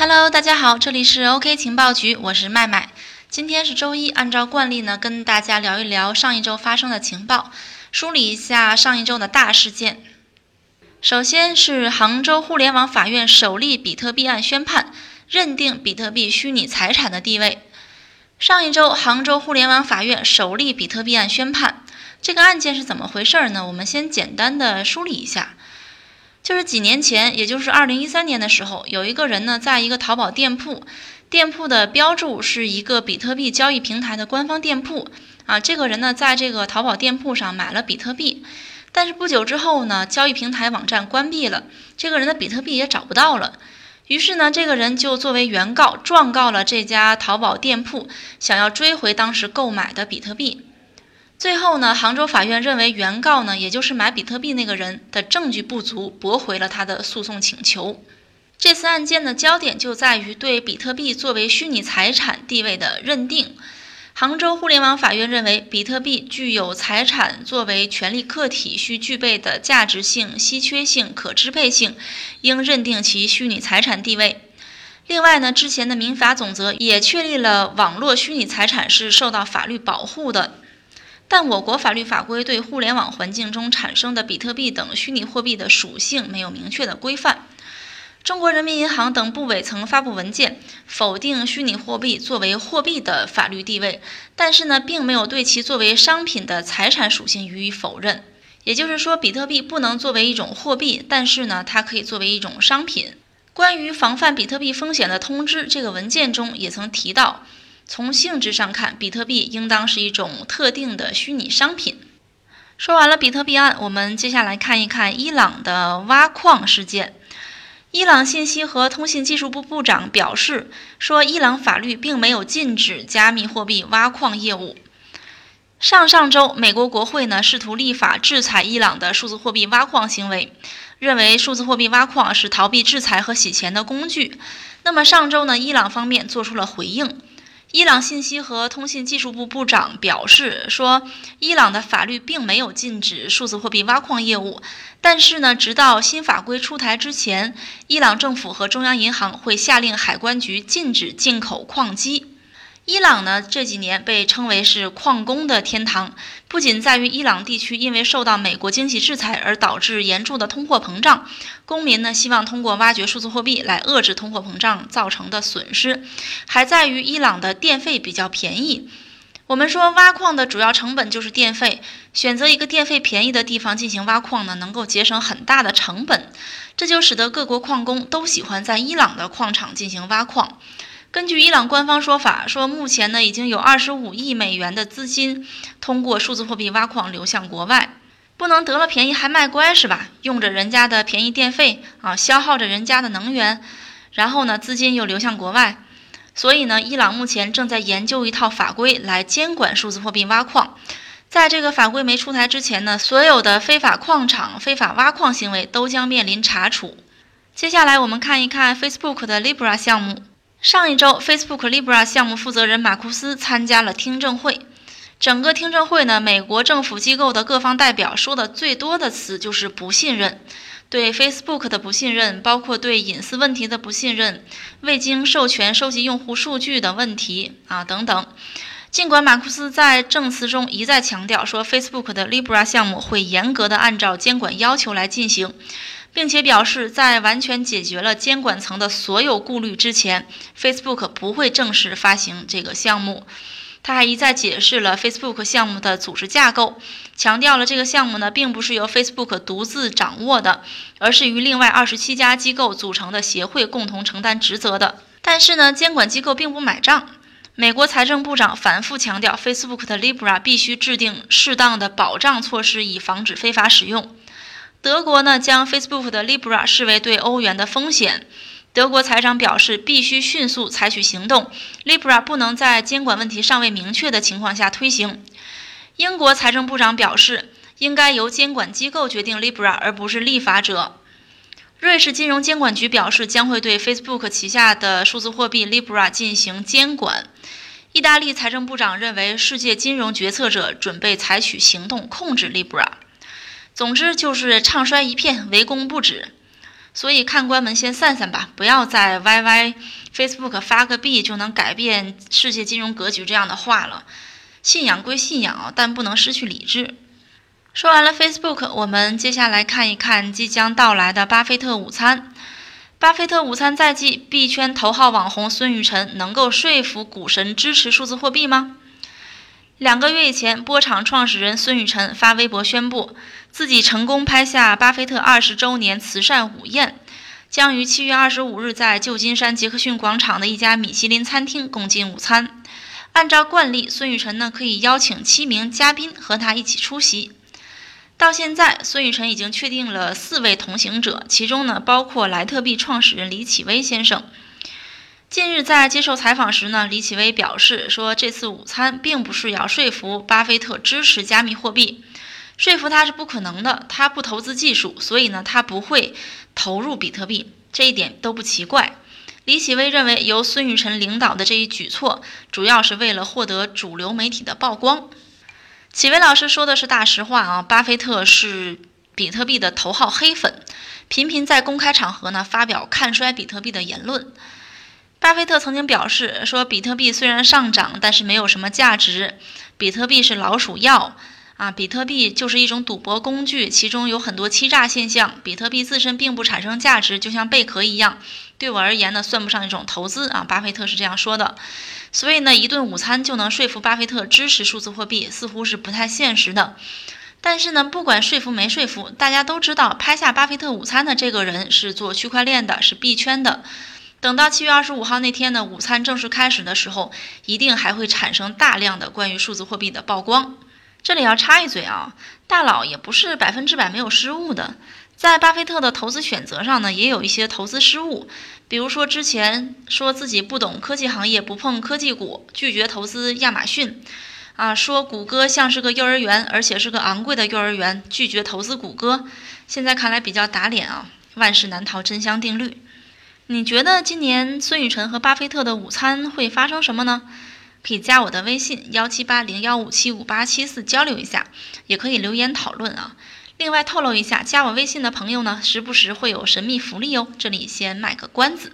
Hello，大家好，这里是 OK 情报局，我是麦麦。今天是周一，按照惯例呢，跟大家聊一聊上一周发生的情报，梳理一下上一周的大事件。首先是杭州互联网法院首例比特币案宣判，认定比特币虚拟财产的地位。上一周，杭州互联网法院首例比特币案宣判，这个案件是怎么回事呢？我们先简单的梳理一下。就是几年前，也就是二零一三年的时候，有一个人呢，在一个淘宝店铺，店铺的标注是一个比特币交易平台的官方店铺啊。这个人呢，在这个淘宝店铺上买了比特币，但是不久之后呢，交易平台网站关闭了，这个人的比特币也找不到了。于是呢，这个人就作为原告状告了这家淘宝店铺，想要追回当时购买的比特币。最后呢，杭州法院认为原告呢，也就是买比特币那个人的证据不足，驳回了他的诉讼请求。这次案件的焦点就在于对比特币作为虚拟财产地位的认定。杭州互联网法院认为，比特币具有财产作为权利客体需具备的价值性、稀缺性、可支配性，应认定其虚拟财产地位。另外呢，之前的民法总则也确立了网络虚拟财产是受到法律保护的。但我国法律法规对互联网环境中产生的比特币等虚拟货币的属性没有明确的规范。中国人民银行等部委曾发布文件否定虚拟货币作为货币的法律地位，但是呢，并没有对其作为商品的财产属性予以否认。也就是说，比特币不能作为一种货币，但是呢，它可以作为一种商品。关于防范比特币风险的通知，这个文件中也曾提到。从性质上看，比特币应当是一种特定的虚拟商品。说完了比特币案，我们接下来看一看伊朗的挖矿事件。伊朗信息和通信技术部部长表示说，伊朗法律并没有禁止加密货币挖矿业务。上上周，美国国会呢试图立法制裁伊朗的数字货币挖矿行为，认为数字货币挖矿是逃避制裁和洗钱的工具。那么上周呢，伊朗方面做出了回应。伊朗信息和通信技术部部长表示说，伊朗的法律并没有禁止数字货币挖矿业务，但是呢，直到新法规出台之前，伊朗政府和中央银行会下令海关局禁止进口矿机。伊朗呢这几年被称为是矿工的天堂，不仅在于伊朗地区因为受到美国经济制裁而导致严重的通货膨胀，公民呢希望通过挖掘数字货币来遏制通货膨胀造成的损失，还在于伊朗的电费比较便宜。我们说挖矿的主要成本就是电费，选择一个电费便宜的地方进行挖矿呢，能够节省很大的成本，这就使得各国矿工都喜欢在伊朗的矿场进行挖矿。根据伊朗官方说法，说目前呢已经有二十五亿美元的资金通过数字货币挖矿流向国外，不能得了便宜还卖乖是吧？用着人家的便宜电费啊，消耗着人家的能源，然后呢资金又流向国外，所以呢伊朗目前正在研究一套法规来监管数字货币挖矿。在这个法规没出台之前呢，所有的非法矿场、非法挖矿行为都将面临查处。接下来我们看一看 Facebook 的 Libra 项目。上一周，Facebook Libra 项目负责人马库斯参加了听证会。整个听证会呢，美国政府机构的各方代表说的最多的词就是不信任，对 Facebook 的不信任，包括对隐私问题的不信任，未经授权收集用户数据的问题啊等等。尽管马库斯在证词中一再强调说，Facebook 的 Libra 项目会严格的按照监管要求来进行。并且表示，在完全解决了监管层的所有顾虑之前，Facebook 不会正式发行这个项目。他还一再解释了 Facebook 项目的组织架构，强调了这个项目呢并不是由 Facebook 独自掌握的，而是与另外二十七家机构组成的协会共同承担职责的。但是呢，监管机构并不买账。美国财政部长反复强调，Facebook 的 Libra 必须制定适当的保障措施，以防止非法使用。德国呢将 Facebook 的 Libra 视为对欧元的风险，德国财长表示必须迅速采取行动，Libra 不能在监管问题尚未明确的情况下推行。英国财政部长表示，应该由监管机构决定 Libra，而不是立法者。瑞士金融监管局表示将会对 Facebook 旗下的数字货币 Libra 进行监管。意大利财政部长认为，世界金融决策者准备采取行动控制 Libra。总之就是唱衰一片，围攻不止。所以看官们先散散吧，不要再 YY、Facebook 发个币就能改变世界金融格局这样的话了。信仰归信仰，但不能失去理智。说完了 Facebook，我们接下来看一看即将到来的巴菲特午餐。巴菲特午餐在即，币圈头号网红孙雨晨能够说服股神支持数字货币吗？两个月以前，波场创始人孙雨晨发微博宣布，自己成功拍下巴菲特二十周年慈善午宴，将于七月二十五日在旧金山杰克逊广场的一家米其林餐厅共进午餐。按照惯例，孙雨晨呢可以邀请七名嘉宾和他一起出席。到现在，孙雨晨已经确定了四位同行者，其中呢包括莱特币创始人李启威先生。近日在接受采访时呢，李启威表示说，这次午餐并不是要说服巴菲特支持加密货币，说服他是不可能的，他不投资技术，所以呢他不会投入比特币，这一点都不奇怪。李启威认为，由孙雨晨领导的这一举措，主要是为了获得主流媒体的曝光。启威老师说的是大实话啊！巴菲特是比特币的头号黑粉，频频在公开场合呢发表看衰比特币的言论。巴菲特曾经表示说，比特币虽然上涨，但是没有什么价值。比特币是老鼠药啊！比特币就是一种赌博工具，其中有很多欺诈现象。比特币自身并不产生价值，就像贝壳一样，对我而言呢，算不上一种投资啊！巴菲特是这样说的。所以呢，一顿午餐就能说服巴菲特支持数字货币，似乎是不太现实的。但是呢，不管说服没说服，大家都知道拍下巴菲特午餐的这个人是做区块链的，是币圈的。等到七月二十五号那天呢，午餐正式开始的时候，一定还会产生大量的关于数字货币的曝光。这里要插一嘴啊，大佬也不是百分之百没有失误的。在巴菲特的投资选择上呢，也有一些投资失误，比如说之前说自己不懂科技行业，不碰科技股，拒绝投资亚马逊，啊，说谷歌像是个幼儿园，而且是个昂贵的幼儿园，拒绝投资谷歌。现在看来比较打脸啊，万事难逃真香定律。你觉得今年孙雨晨和巴菲特的午餐会发生什么呢？可以加我的微信幺七八零幺五七五八七四交流一下，也可以留言讨论啊。另外透露一下，加我微信的朋友呢，时不时会有神秘福利哦。这里先卖个关子。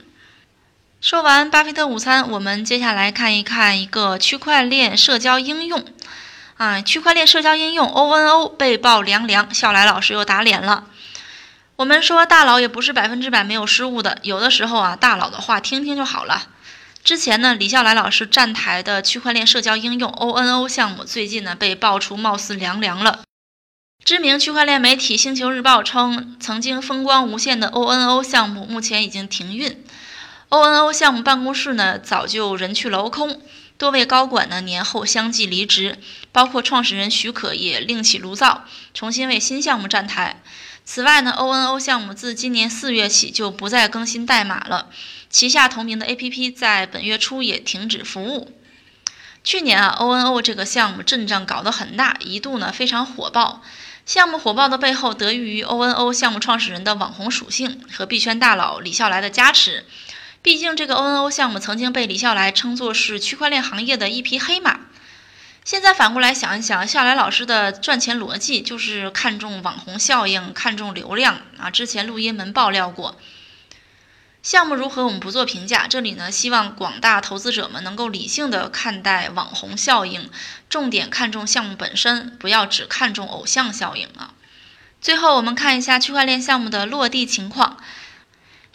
说完巴菲特午餐，我们接下来看一看一个区块链社交应用。啊，区块链社交应用 ONO 被曝凉凉，笑来老师又打脸了。我们说大佬也不是百分之百没有失误的，有的时候啊，大佬的话听听就好了。之前呢，李笑来老师站台的区块链社交应用 ONO 项目，最近呢被爆出貌似凉凉了。知名区块链媒体《星球日报》称，曾经风光无限的 ONO 项目目前已经停运。ONO 项目办公室呢，早就人去楼空，多位高管呢年后相继离职，包括创始人许可也另起炉灶，重新为新项目站台。此外呢，ONO 项目自今年四月起就不再更新代码了，旗下同名的 APP 在本月初也停止服务。去年啊，ONO 这个项目阵仗搞得很大，一度呢非常火爆。项目火爆的背后，得益于 ONO 项目创始人的网红属性和币圈大佬李笑来的加持。毕竟，这个 ONO 项目曾经被李笑来称作是区块链行业的一匹黑马。现在反过来想一想，笑来老师的赚钱逻辑就是看重网红效应，看重流量啊。之前录音门爆料过。项目如何，我们不做评价。这里呢，希望广大投资者们能够理性的看待网红效应，重点看重项目本身，不要只看重偶像效应啊。最后，我们看一下区块链项目的落地情况。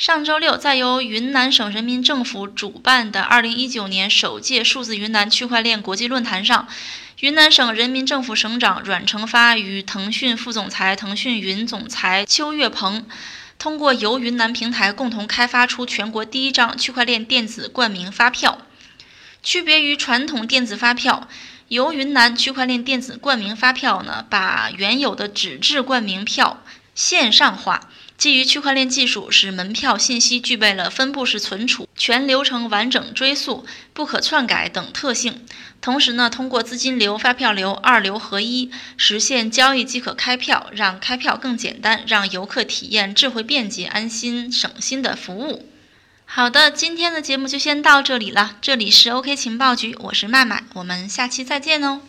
上周六，在由云南省人民政府主办的二零一九年首届数字云南区块链国际论坛上，云南省人民政府省长阮成发与腾讯副总裁、腾讯云总裁邱跃鹏。通过由云南平台共同开发出全国第一张区块链电子冠名发票。区别于传统电子发票，由云南区块链电子冠名发票呢，把原有的纸质冠名票线上化。基于区块链技术，使门票信息具备了分布式存储、全流程完整追溯、不可篡改等特性。同时呢，通过资金流、发票流二流合一，实现交易即可开票，让开票更简单，让游客体验智慧、便捷、安心、省心的服务。好的，今天的节目就先到这里了。这里是 OK 情报局，我是麦麦，我们下期再见哦。